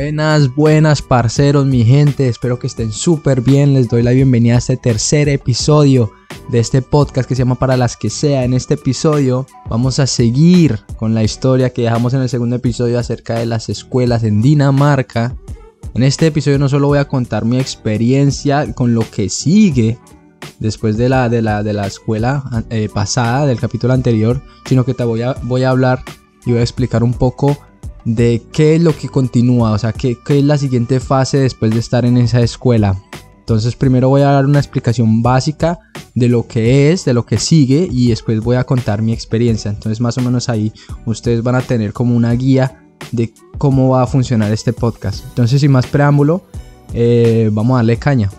Buenas, buenas parceros, mi gente. Espero que estén súper bien. Les doy la bienvenida a este tercer episodio de este podcast que se llama Para las que sea. En este episodio vamos a seguir con la historia que dejamos en el segundo episodio acerca de las escuelas en Dinamarca. En este episodio no solo voy a contar mi experiencia con lo que sigue después de la, de la, de la escuela eh, pasada, del capítulo anterior, sino que te voy a, voy a hablar y voy a explicar un poco de qué es lo que continúa, o sea, qué, qué es la siguiente fase después de estar en esa escuela. Entonces primero voy a dar una explicación básica de lo que es, de lo que sigue y después voy a contar mi experiencia. Entonces más o menos ahí ustedes van a tener como una guía de cómo va a funcionar este podcast. Entonces sin más preámbulo, eh, vamos a darle caña.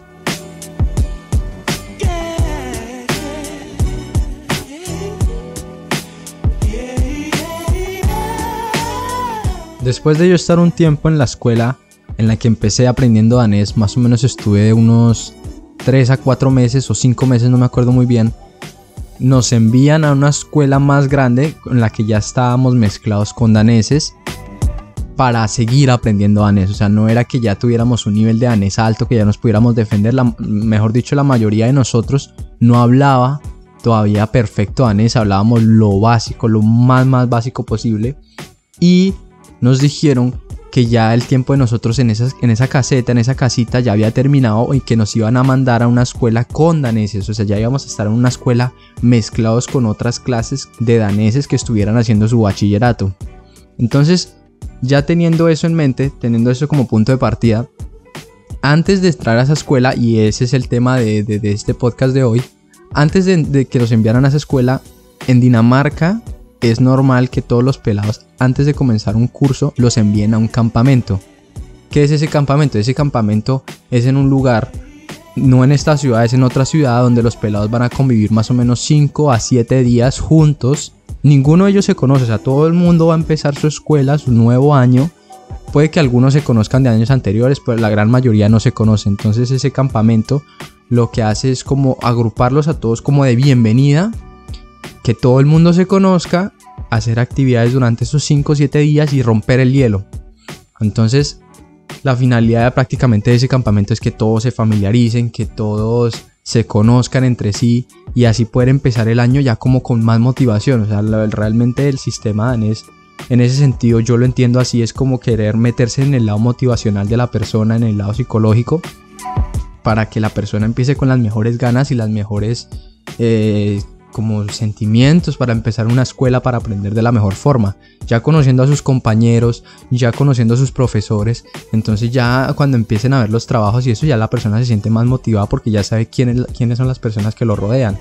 Después de yo estar un tiempo en la escuela en la que empecé aprendiendo danés, más o menos estuve unos 3 a 4 meses o 5 meses, no me acuerdo muy bien, nos envían a una escuela más grande en la que ya estábamos mezclados con daneses para seguir aprendiendo danés. O sea, no era que ya tuviéramos un nivel de danés alto, que ya nos pudiéramos defender. mejor dicho, la mayoría de nosotros no hablaba todavía perfecto danés, hablábamos lo básico, lo más, más básico posible. Y nos dijeron que ya el tiempo de nosotros en, esas, en esa caseta, en esa casita ya había terminado y que nos iban a mandar a una escuela con daneses, o sea, ya íbamos a estar en una escuela mezclados con otras clases de daneses que estuvieran haciendo su bachillerato. Entonces, ya teniendo eso en mente, teniendo eso como punto de partida, antes de entrar a esa escuela, y ese es el tema de, este podcast de hoy, antes de, de que nos enviaran a esa escuela, en Dinamarca es normal que todos los pelados antes de comenzar un curso los envíen a un campamento. ¿Qué es ese campamento? Ese campamento es en un lugar, no en esta ciudad, es en otra ciudad donde los pelados van a convivir más o menos 5 a 7 días juntos. Ninguno de ellos se conoce, o sea, todo el mundo va a empezar su escuela, su nuevo año. Puede que algunos se conozcan de años anteriores, pero la gran mayoría no se conoce. Entonces ese campamento lo que hace es como agruparlos a todos como de bienvenida que todo el mundo se conozca, hacer actividades durante esos 5 o 7 días y romper el hielo. Entonces, la finalidad prácticamente de ese campamento es que todos se familiaricen, que todos se conozcan entre sí y así poder empezar el año ya como con más motivación. O sea, realmente el sistema danés, en ese sentido yo lo entiendo así, es como querer meterse en el lado motivacional de la persona, en el lado psicológico, para que la persona empiece con las mejores ganas y las mejores eh, como sentimientos para empezar una escuela para aprender de la mejor forma. Ya conociendo a sus compañeros, ya conociendo a sus profesores, entonces ya cuando empiecen a ver los trabajos y eso ya la persona se siente más motivada porque ya sabe quién quiénes son las personas que lo rodean.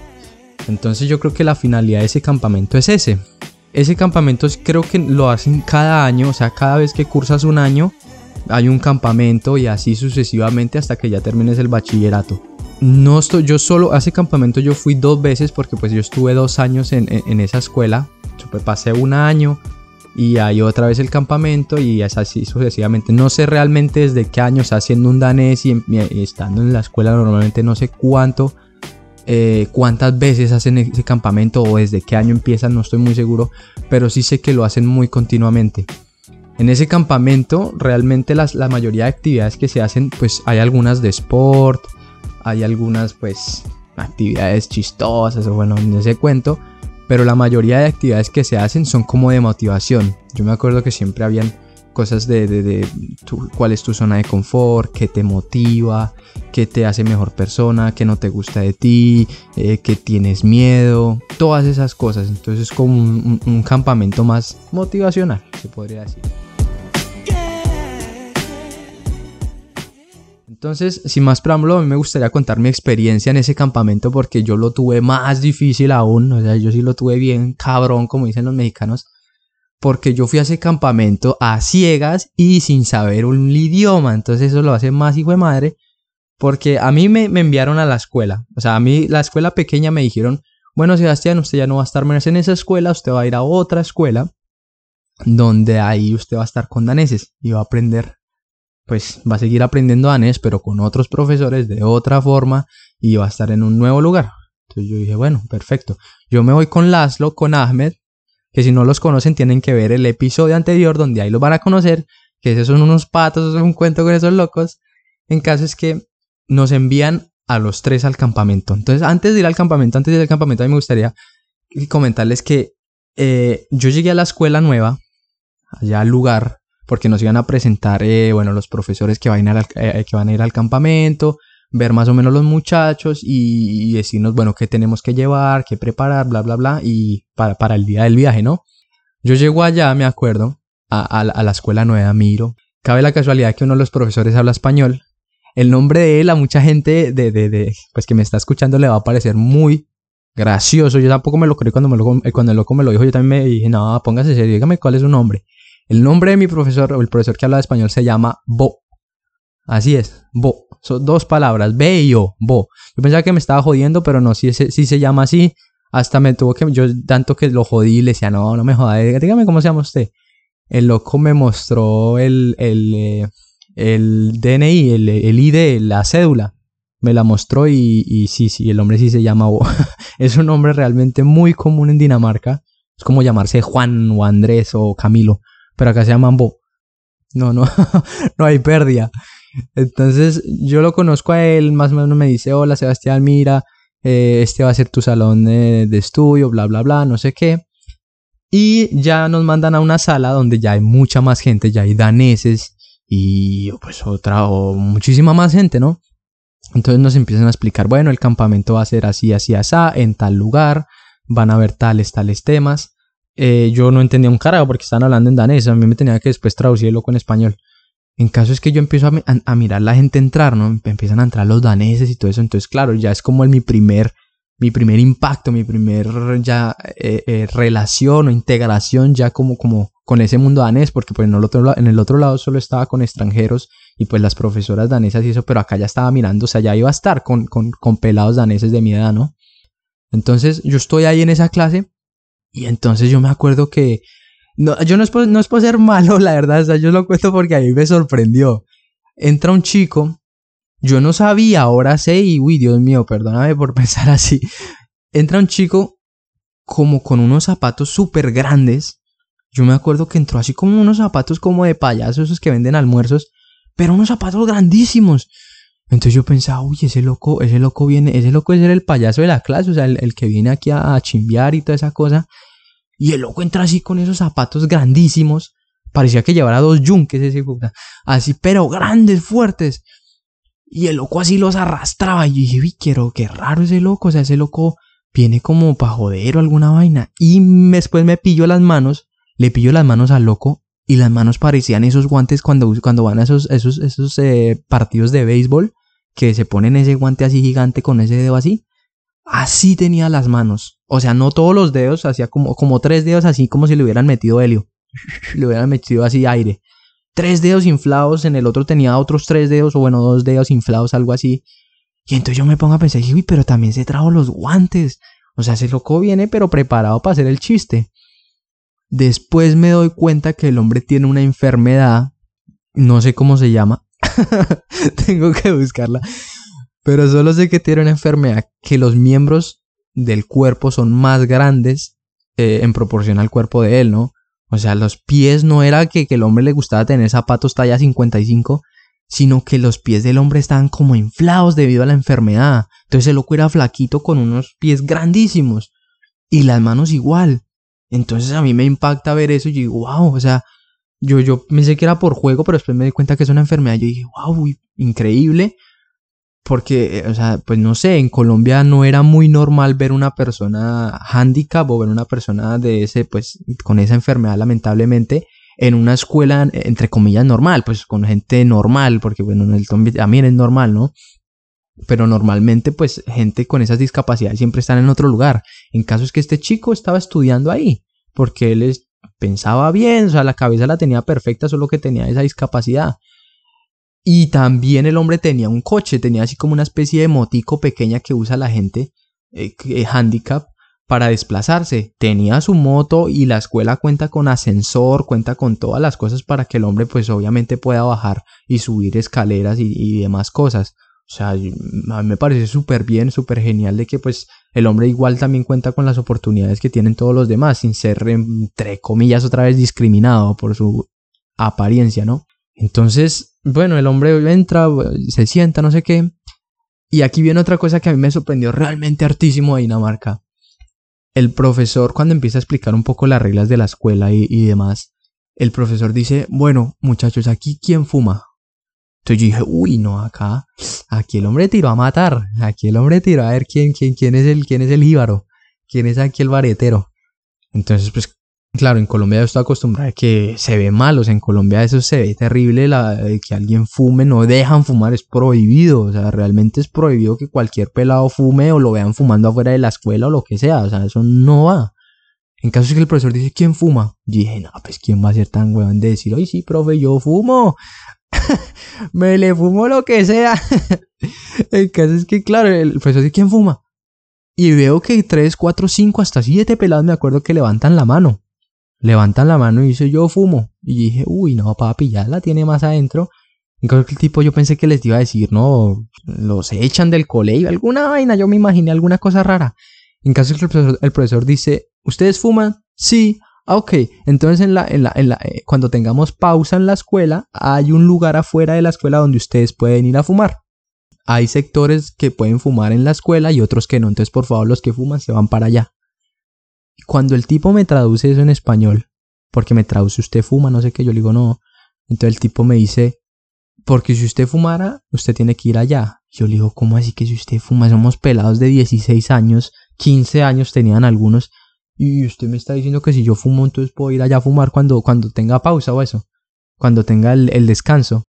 Entonces yo creo que la finalidad de ese campamento es ese. Ese campamento creo que lo hacen cada año, o sea, cada vez que cursas un año hay un campamento y así sucesivamente hasta que ya termines el bachillerato no estoy, yo solo, ese campamento yo fui dos veces porque pues yo estuve dos años en, esa escuela, pasé un año y hay otra vez el campamento y es así sucesivamente. No sé realmente desde qué año está haciendo un danés y, estando en la escuela normalmente no sé cuánto, eh, cuántas veces hacen ese campamento o desde qué año empiezan, no estoy muy seguro, pero sí sé que lo hacen muy continuamente. En ese campamento realmente las, la mayoría de actividades que se hacen pues hay algunas de sport, hay algunas pues actividades chistosas o bueno, en ese cuento, pero la mayoría de actividades que se hacen son como de motivación. Yo me acuerdo que siempre habían cosas de, de, cuál es tu zona de confort, qué te motiva, qué te hace mejor persona, qué no te gusta de ti, eh, qué tienes miedo, todas esas cosas. Entonces es como un campamento más motivacional, se podría decir. Entonces, sin más preámbulo, a mí me gustaría contar mi experiencia en ese campamento porque yo lo tuve más difícil aún, o sea, yo sí lo tuve bien cabrón, como dicen los mexicanos, porque yo fui a ese campamento a ciegas y sin saber un idioma, entonces eso lo hace más hijo de madre, porque a mí me, enviaron a la escuela, o sea, a mí la escuela pequeña me dijeron, bueno, Sebastián, usted ya no va a estar menos en esa escuela, usted va a ir a otra escuela, donde ahí usted va a estar con daneses y va a aprender pues va a seguir aprendiendo danés, pero con otros profesores de otra forma y va a estar en un nuevo lugar. Entonces yo dije, bueno, perfecto. Yo me voy con Laszlo, con Ahmed, que si no los conocen tienen que ver el episodio anterior donde ahí los van a conocer, que esos son unos patos, es un cuento con esos locos. En caso es que nos envían a los tres al campamento. Entonces, antes de ir al campamento, antes de ir al campamento, a mí me gustaría comentarles que eh, yo llegué a la escuela nueva, allá al lugar, porque nos iban a presentar, eh, bueno, los profesores que van, a ir al, eh, que van a ir al campamento, ver más o menos los muchachos y, decirnos, bueno, qué tenemos que llevar, qué preparar, bla, bla, bla, y para, el día del viaje, ¿no? Yo llego allá, me acuerdo, a, la escuela nueva, miro. Cabe la casualidad que uno de los profesores habla español. El nombre de él a mucha gente de, pues que me está escuchando le va a parecer muy gracioso. Yo tampoco me lo creí cuando, me lo, eh, cuando el loco me lo dijo. Yo también me dije, no, póngase serio, dígame cuál es su nombre. El nombre de mi profesor, o el profesor que habla español, se llama Bo. Así es, Bo. Son dos palabras, B y Bo. Yo pensaba que me estaba jodiendo, pero no, sí, sí se llama así. Hasta me tuvo que, yo tanto que lo jodí le decía, no, no me joda, dígame cómo se llama usted. El loco me mostró el, el, eh, el DNI, el, el ID, la cédula me la mostró y, y, sí, sí, el hombre sí se llama Bo. es un nombre realmente muy común en Dinamarca. Es como llamarse Juan o Andrés o Camilo, pero acá se llaman Bo. No, no, no hay pérdida. Entonces yo lo conozco a él, más o menos me dice, hola Sebastián, mira, eh, este va a ser tu salón de, estudio, bla, bla, bla, no sé qué. Y ya nos mandan a una sala donde ya hay mucha más gente, ya hay daneses y pues otra o muchísima más gente, ¿no? Entonces nos empiezan a explicar, bueno, el campamento va a ser así, así, así, en tal lugar, van a ver tales, tales temas. Eh, yo no entendía un carajo porque estaban hablando en danés, a mí me tenía que después traducirlo con español. En caso es que yo empiezo a, a, mirar la gente entrar, ¿no? Empiezan a entrar los daneses y todo eso, entonces claro, ya es como el, mi primer, mi primer impacto, mi primer ya eh, eh, relación o integración ya como, como con ese mundo danés, porque pues en el, otro, en el otro lado solo estaba con extranjeros y pues las profesoras danesas y eso, pero acá ya estaba mirando, o sea, ya iba a estar con, con, con pelados daneses de mi edad, ¿no? Entonces yo estoy ahí en esa clase y entonces yo me acuerdo que, no, yo no es, por, no es por ser malo, la verdad, o sea, yo lo cuento porque a mí me sorprendió. Entra un chico, yo no sabía, ahora sé y, uy, Dios mío, perdóname por pensar así. Entra un chico como con unos zapatos súper grandes yo me acuerdo que entró así como unos zapatos como de payaso, esos que venden almuerzos, pero unos zapatos grandísimos. Entonces yo pensaba, uy, ese loco, ese loco viene, ese loco es el payaso de la clase, o sea, el, que viene aquí a, chimbear y toda esa cosa. Y el loco entra así con esos zapatos grandísimos. Parecía que llevara dos yunques ese Así, pero grandes, fuertes. Y el loco así los arrastraba. Y yo dije, uy, quiero, qué raro ese loco. O sea, ese loco viene como pa' joder o alguna vaina. Y después me pilló las manos le pilló las manos al loco y las manos parecían esos guantes cuando, cuando van a esos, esos, esos eh, partidos de béisbol que se ponen ese guante así gigante con ese dedo así. Así tenía las manos. O sea, no todos los dedos, hacía como, como tres dedos así como si le hubieran metido helio. le hubieran metido así aire. Tres dedos inflados, en el otro tenía otros tres dedos, o bueno, dos dedos inflados, algo así. Y entonces yo me pongo a pensar, uy, pero también se trajo los guantes. O sea, ese loco viene, pero preparado para hacer el chiste. Después me doy cuenta que el hombre tiene una enfermedad, no sé cómo se llama, tengo que buscarla, pero solo sé que tiene una enfermedad que los miembros del cuerpo son más grandes eh, en proporción al cuerpo de él, ¿no? O sea, los pies no era que, que el hombre le gustaba tener zapatos talla 55, sino que los pies del hombre estaban como inflados debido a la enfermedad. Entonces el loco era flaquito con unos pies grandísimos. Y las manos igual. Entonces a mí me impacta ver eso y yo digo, wow, o sea, yo, yo pensé que era por juego, pero después me di cuenta que es una enfermedad. Yo dije, wow, increíble. Porque, eh, o sea, pues no sé, en Colombia no era muy normal ver una persona handicap o ver una persona de ese, pues, con esa enfermedad lamentablemente en una escuela, entre comillas, normal, pues con gente normal, porque bueno, en el también es normal, ¿no? pero normalmente pues gente con esas discapacidades siempre están en otro lugar. En caso es que este chico estaba estudiando ahí, porque él pensaba bien, o sea, la cabeza la tenía perfecta, solo que tenía esa discapacidad. Y también el hombre tenía un coche, tenía así como una especie de motico pequeña que usa la gente eh, handicap para desplazarse. Tenía su moto y la escuela cuenta con ascensor, cuenta con todas las cosas para que el hombre pues obviamente pueda bajar y subir escaleras y demás cosas. O sea, a mí me parece súper bien, súper genial de que pues el hombre igual también cuenta con las oportunidades que tienen todos los demás, sin ser, entre comillas, otra vez discriminado por su apariencia, ¿no? Entonces, bueno, el hombre entra, se sienta, no sé qué. Y aquí viene otra cosa que a mí me sorprendió realmente hartísimo de Dinamarca. El profesor, cuando empieza a explicar un poco las reglas de la escuela y, y demás, el profesor dice, bueno, muchachos, aquí quién fuma. Entonces yo dije, uy, no, acá, aquí el hombre tiró a matar, aquí el hombre tiró a ver quién, quién, quién es el, quién es el jíbaro, quién es aquí el baretero. Entonces, pues, claro, en Colombia yo estoy acostumbrado a que se ve mal, o sea, en Colombia eso se ve terrible, la, que alguien fume, no dejan fumar, es prohibido, o sea, realmente es prohibido que cualquier pelado fume o lo vean fumando afuera de la escuela o lo que sea, o sea, eso no va. En caso de que el profesor dice, ¿quién fuma? Yo dije, no, pues ¿quién va a ser tan weón de decir, oye, sí, profe, yo fumo? me le fumo lo que sea. el caso es que, claro, el profesor dice, ¿quién fuma? Y veo que 3, 4, 5, hasta 7 pelados me acuerdo que levantan la mano. Levantan la mano y dice, yo fumo. Y dije, uy, no, papi, ya la tiene más adentro. En caso que el tipo yo pensé que les iba a decir, no, los echan del colegio, alguna vaina, yo me imaginé alguna cosa rara. En caso que el profesor dice, ¿ustedes fuman? Sí. Ah, ok. Entonces en la, en la, eh, cuando tengamos pausa en la escuela, hay un lugar afuera de la escuela donde ustedes pueden ir a fumar. Hay sectores que pueden fumar en la escuela y otros que no. Entonces, por favor, los que fuman se van para allá. Cuando el tipo me traduce eso en español, porque me traduce usted fuma, no sé qué, yo le digo no. Entonces el tipo me dice, porque si usted fumara, usted tiene que ir allá. Yo le digo, ¿cómo así que si usted fuma? Somos pelados de 16 años, 15 años tenían algunos. Y usted me está diciendo que si yo fumo, entonces puedo ir allá a fumar cuando, cuando tenga pausa o eso. Cuando tenga el, descanso.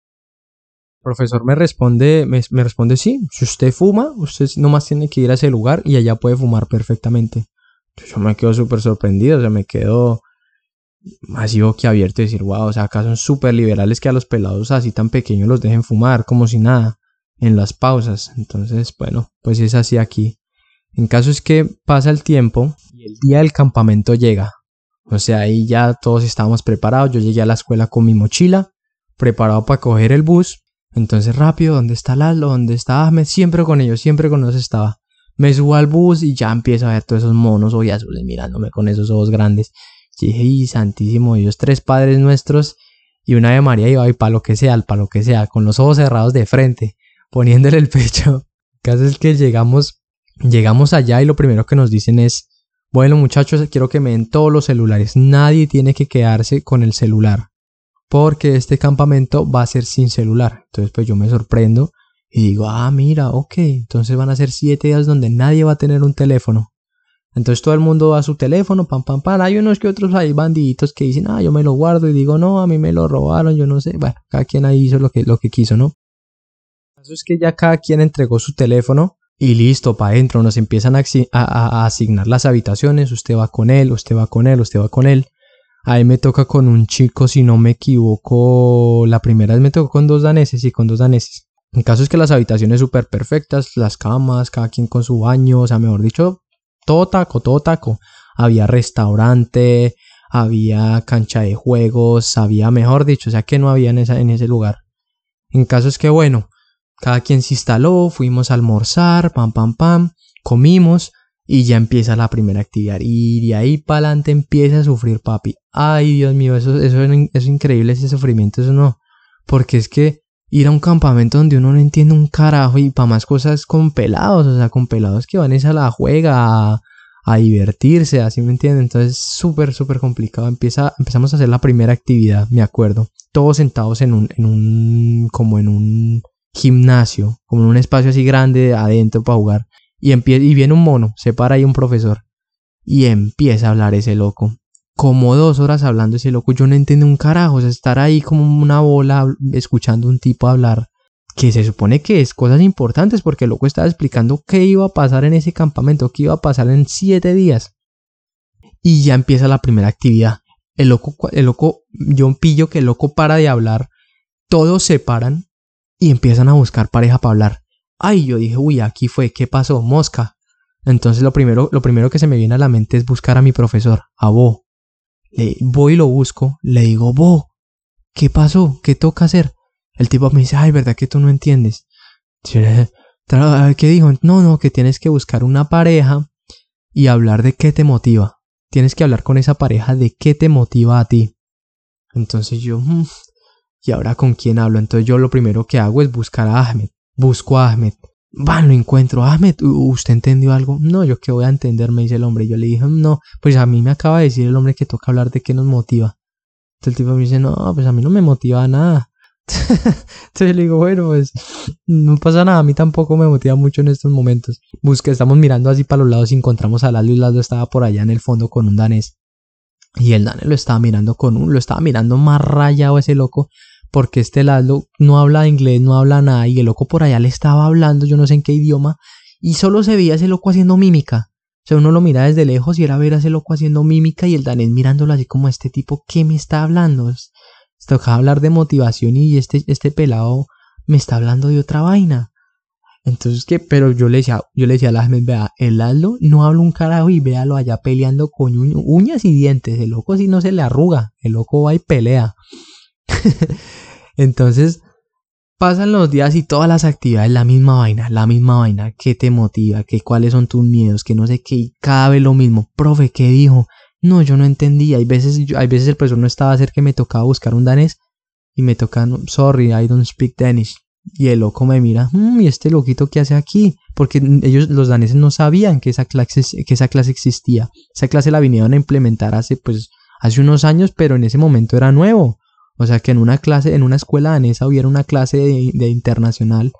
El profesor me responde, me, responde sí, si usted fuma, usted nomás tiene que ir a ese lugar y allá puede fumar perfectamente. Yo me quedo súper sorprendido, o sea, me quedo así abierto y decir, wow, o sea, acá son súper liberales que a los pelados así tan pequeños los dejen fumar como si nada en las pausas. Entonces, bueno, pues es así aquí. En caso es que pasa el tiempo y el día del campamento llega. O sea, ahí ya todos estábamos preparados. Yo llegué a la escuela con mi mochila, preparado para coger el bus. Entonces, rápido, ¿dónde está Lalo? ¿Dónde está Ahmed? Siempre con ellos, siempre con ellos estaba. Me subo al bus y ya empiezo a ver todos esos monos hoy azules mirándome con esos ojos grandes. Y dije, y santísimo, ellos tres padres nuestros y una de María iba y para lo que sea, para lo que sea, con los ojos cerrados de frente, poniéndole el pecho. El caso es que llegamos Llegamos allá y lo primero que nos dicen es, bueno muchachos, quiero que me den todos los celulares. Nadie tiene que quedarse con el celular. Porque este campamento va a ser sin celular. Entonces pues yo me sorprendo y digo, ah, mira, ok. Entonces van a ser siete días donde nadie va a tener un teléfono. Entonces todo el mundo va a su teléfono, pam, pam, pam. Hay unos que otros hay bandiditos que dicen, ah, yo me lo guardo y digo, no, a mí me lo robaron, yo no sé. Bueno, cada quien ahí hizo lo que, lo que quiso, ¿no? Eso es que ya cada quien entregó su teléfono y listo, para adentro nos empiezan a, asignar las habitaciones, usted va con él, usted va con él, usted va con él. Ahí me toca con un chico, si no me equivoco, la primera vez me tocó con dos daneses y con dos daneses. En caso es que las habitaciones súper perfectas, las camas, cada quien con su baño, o sea, mejor dicho, todo taco, todo taco. Había restaurante, había cancha de juegos, había, mejor dicho, o sea que no había en, ese lugar. En caso es que, bueno, cada quien se instaló, fuimos a almorzar, pam, pam, pam, comimos y ya empieza la primera actividad. Y de ahí para adelante empieza a sufrir papi. Ay, Dios mío, eso, eso, es increíble, ese sufrimiento, eso no. Porque es que ir a un campamento donde uno no entiende un carajo y para más cosas con pelados, o sea, con pelados que van a la juega a, a divertirse, así me entienden. Entonces, súper, súper complicado. Empieza, empezamos a hacer la primera actividad, me acuerdo. Todos sentados en un, en un, como en un gimnasio, como en un espacio así grande adentro para jugar. Y, y viene un mono, se para ahí un profesor. Y empieza a hablar ese loco. Como dos horas hablando ese loco, yo no entiendo un carajo. O sea, estar ahí como una bola escuchando un tipo hablar. Que se supone que es cosas importantes porque el loco estaba explicando qué iba a pasar en ese campamento, qué iba a pasar en siete días. Y ya empieza la primera actividad. El loco, el loco, yo pillo que el loco para de hablar. Todos se paran y empiezan a buscar pareja para hablar. Ay, yo dije, uy, aquí fue, ¿qué pasó? Mosca. Entonces lo primero, lo primero que se me viene a la mente es buscar a mi profesor, a Bo. Le voy y lo busco, le digo, Bo, ¿qué pasó? ¿Qué toca hacer? El tipo me dice, ay, ¿verdad que tú no entiendes? ¿Qué dijo? No, no, que tienes que buscar una pareja y hablar de qué te motiva. Tienes que hablar con esa pareja de qué te motiva a ti. Entonces yo, mm, ¿y ahora con quién hablo? Entonces yo lo primero que hago es buscar a Ahmed. Busco a Ahmed. Van, lo encuentro. Ahmed, ¿usted entendió algo? No, yo qué voy a entender, me dice el hombre. Yo le dije, no, pues a mí me acaba de decir el hombre que toca hablar de qué nos motiva. Entonces el tipo me dice, no, pues a mí no me motiva nada. Entonces le digo, bueno, pues no pasa nada, a mí tampoco me motiva mucho en estos momentos. Busca, estamos mirando así para los lados y encontramos a Lalo y Lalo estaba por allá en el fondo con un danés. Y el danés lo estaba mirando con un, lo estaba mirando más rayado ese loco, porque este Lalo no habla inglés, no habla nada, y el loco por allá le estaba hablando, yo no sé en qué idioma, y solo se veía ese loco haciendo mímica. O sea, uno lo mira desde lejos y era ver a ese loco haciendo mímica y el danés mirándolo así como este tipo, ¿qué me está hablando? tocaba hablar de motivación y este, este pelado me está hablando de otra vaina. Entonces, ¿qué? Pero yo le decía, yo le decía a la vea, el Aldo no habla un carajo y véalo allá peleando con uñas y dientes. El loco si no se le arruga, el loco va y pelea. Entonces, pasan los días y todas las actividades, la misma vaina, la misma vaina, ¿qué te motiva? ¿Qué, ¿Cuáles son tus miedos? Que no sé qué, y cada vez lo mismo. Profe, ¿qué dijo? No, yo no entendía. Hay veces, hay veces el profesor no estaba cerca que me tocaba buscar un danés y me tocan, sorry, I don't speak Danish. Y el loco me mira, mm, ¿y este loquito qué hace aquí? Porque ellos, los daneses, no sabían que esa clase, que esa clase existía. Esa clase la vinieron a implementar hace, pues, hace unos años, pero en ese momento era nuevo. O sea que en una clase, en una escuela danesa hubiera una clase de, de internacional,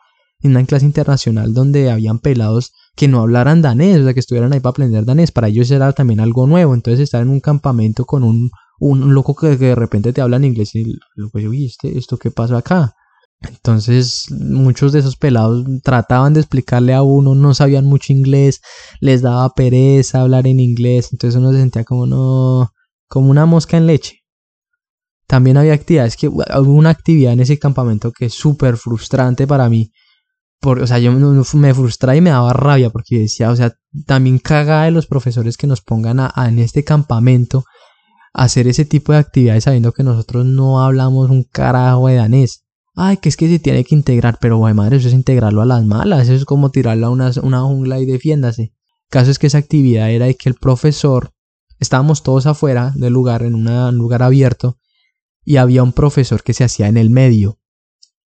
una clase internacional donde habían pelados que no hablaran danés, o sea, que estuvieran ahí para aprender danés. Para ellos era también algo nuevo. Entonces estar en un campamento con un, un loco que, de repente te habla en inglés y loco, oye, ¿este, ¿esto qué pasó acá? Entonces muchos de esos pelados trataban de explicarle a uno, no sabían mucho inglés, les daba pereza hablar en inglés, entonces uno se sentía como no, como una mosca en leche. También había actividades que hubo una actividad en ese campamento que es súper frustrante para mí, o sea, yo me frustraba y me daba rabia porque decía, o sea, también cagada de los profesores que nos pongan a, en este campamento hacer ese tipo de actividades sabiendo que nosotros no hablamos un carajo de danés. Ay, que es que se tiene que integrar, pero güey, madre, eso es integrarlo a las malas, eso es como tirarlo a una, una jungla y defiéndase. Caso es que esa actividad era de que el profesor, estábamos todos afuera del lugar, en un lugar abierto, y había un profesor que se hacía en el medio.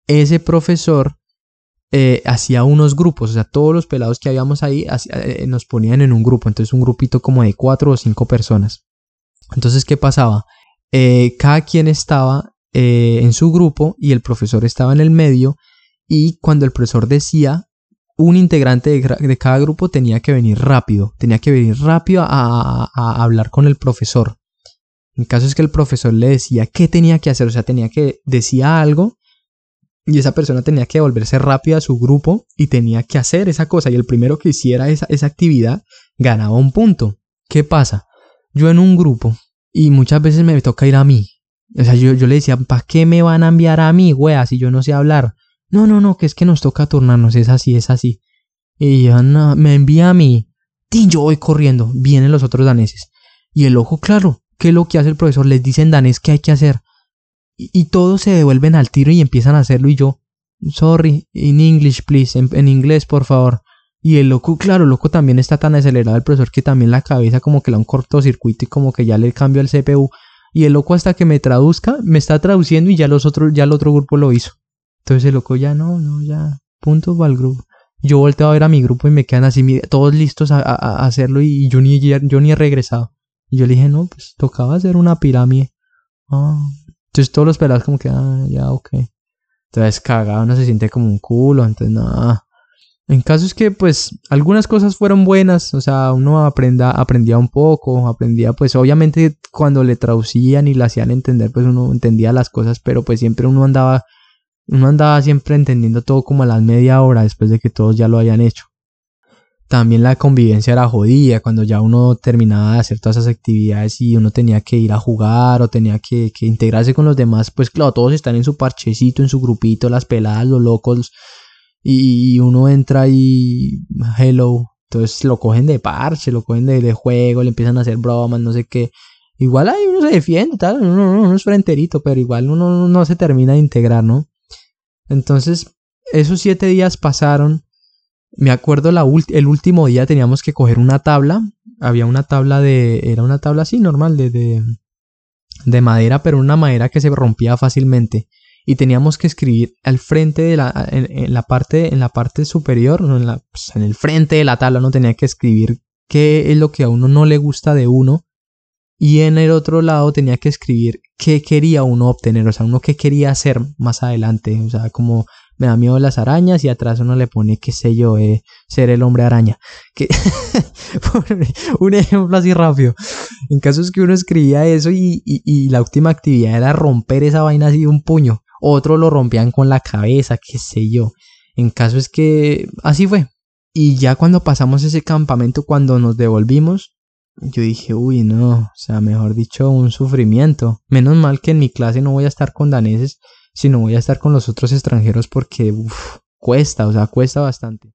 Ese profesor eh, hacía unos grupos, o sea, todos los pelados que habíamos ahí eh, nos ponían en un grupo, entonces un grupito como de cuatro o cinco personas. Entonces, ¿qué pasaba? Eh, cada quien estaba en su grupo y el profesor estaba en el medio y cuando el profesor decía, un integrante de, cada grupo tenía que venir rápido, tenía que venir rápido a hablar con el profesor. En caso es que el profesor le decía qué tenía que hacer, o sea, tenía que decía algo y esa persona tenía que volverse rápido a su grupo y tenía que hacer esa cosa. Y el primero que hiciera esa, esa actividad ganaba un punto. ¿Qué pasa? Yo en un grupo y muchas veces me toca ir a mí. O sea, yo, yo le decía, ¿para qué me van a enviar a mí, wea, si yo no sé hablar? No, no, no, que es que nos toca turnarnos, es así, es así. Y yo, no, me envía a mí. Y yo voy corriendo, vienen los otros daneses. Y el ojo, claro, ¿qué es lo que hace el profesor? Les dice en danés qué hay que hacer y, todos se devuelven al tiro y empiezan a hacerlo y yo, sorry, in English please, en, inglés por favor. Y el loco, claro, el loco también está tan acelerado el profesor que también la cabeza como que le da un cortocircuito y como que ya le cambio el CPU. Y el loco hasta que me traduzca, me está traduciendo y ya los otros, ya el otro grupo lo hizo. Entonces el loco ya no, no, ya, punto va al grupo. Yo volteo a ver a mi grupo y me quedan así, todos listos a, hacerlo y yo ni he regresado. Y yo le dije, no, pues tocaba hacer una pirámide. Ah, entonces todos los pelados como que, ah, ya, ok. Entonces cagado, uno se siente como un culo, entonces nada. En caso es que pues algunas cosas fueron buenas, o sea, uno aprenda, aprendía un poco, aprendía pues obviamente cuando le traducían y le hacían entender pues uno entendía las cosas, pero pues siempre uno andaba, uno andaba siempre entendiendo todo como a las media hora después de que todos ya lo hayan hecho también la convivencia era jodida cuando ya uno terminaba de hacer todas esas actividades y uno tenía que ir a jugar o tenía que, integrarse con los demás, pues claro, todos están en su parchecito, en su grupito, las peladas, los locos, y uno entra y hello, entonces lo cogen de parche, lo cogen de, juego, le empiezan a hacer bromas, no sé qué. Igual ahí uno se defiende, tal, uno, uno es frenterito, pero igual uno no se termina de integrar, ¿no? Entonces, esos siete días pasaron me acuerdo el último día teníamos que coger una tabla. Había una tabla de. Era una tabla así normal, de, de, de madera, pero una madera que se rompía fácilmente. y teníamos que escribir al frente de la, en, la parte, en la parte superior, en, pues, en el frente de la tabla, uno tenía que escribir qué es lo que a uno no le gusta de uno y en el otro lado tenía que escribir qué quería uno obtener, o sea, uno qué quería hacer más adelante, o sea, como me da miedo las arañas y atrás uno le pone, qué sé yo, eh, ser el hombre araña. Que un ejemplo así rápido. En caso es que uno escribía eso y, y, la última actividad era romper esa vaina así de un puño. Otro lo rompían con la cabeza, qué sé yo. En caso es que así fue. Y ya cuando pasamos ese campamento, cuando nos devolvimos, yo dije, uy, no, o sea, mejor dicho, un sufrimiento. Menos mal que en mi clase no voy a estar con daneses si no voy a estar con los otros extranjeros porque cuesta, o sea, cuesta bastante.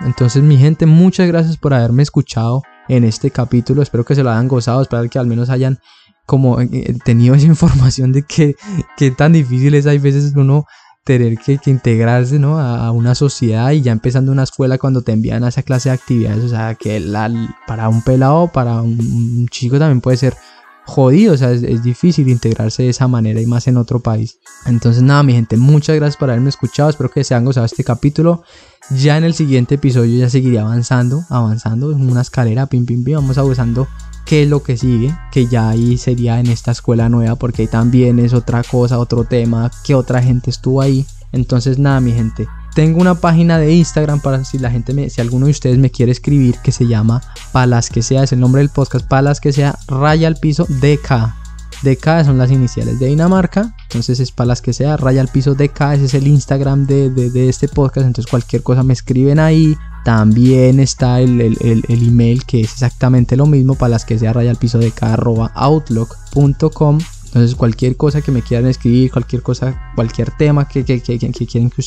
Entonces mi gente, muchas gracias por haberme escuchado en este capítulo. Espero que se lo hayan gozado, espero que al menos hayan como eh, tenido esa información de que, que tan difícil es hay veces uno tener que, integrarse ¿no? a, una sociedad y ya empezando una escuela cuando te envían a esa clase de actividades. O sea, que la, para un pelado, para un chico también puede ser jodido, o sea, es, difícil integrarse de esa manera y más en otro país. Entonces nada, mi gente, muchas gracias por haberme escuchado, espero que se hayan gozado este capítulo. Ya en el siguiente episodio ya seguiría avanzando, avanzando en una escalera, pim, pim, pim, vamos avanzando qué es lo que sigue, que ya ahí sería en esta escuela nueva, porque ahí también es otra cosa, otro tema, que otra gente estuvo ahí. Entonces nada, mi gente, tengo una página de Instagram para si la gente me, si alguno de ustedes me quiere escribir que se llama Palas que sea, es el nombre del podcast, Palas que sea, raya al piso DK. DK son las iniciales de Dinamarca, entonces es Palas que sea, raya al piso DK, ese es el Instagram de, de, este podcast, entonces cualquier cosa me escriben ahí. También está el, el, el, email que es exactamente lo mismo, palas que sea raya al piso arroba outlook.com. Entonces cualquier cosa que me quieran escribir, cualquier cosa, cualquier tema que, que, que,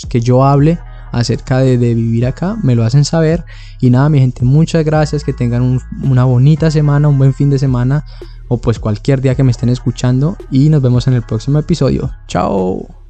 que yo hable acerca de, vivir acá, me lo hacen saber. Y nada, mi gente, muchas gracias, que tengan una bonita semana, un buen fin de semana o pues cualquier día que me estén escuchando y nos vemos en el próximo episodio. Chao.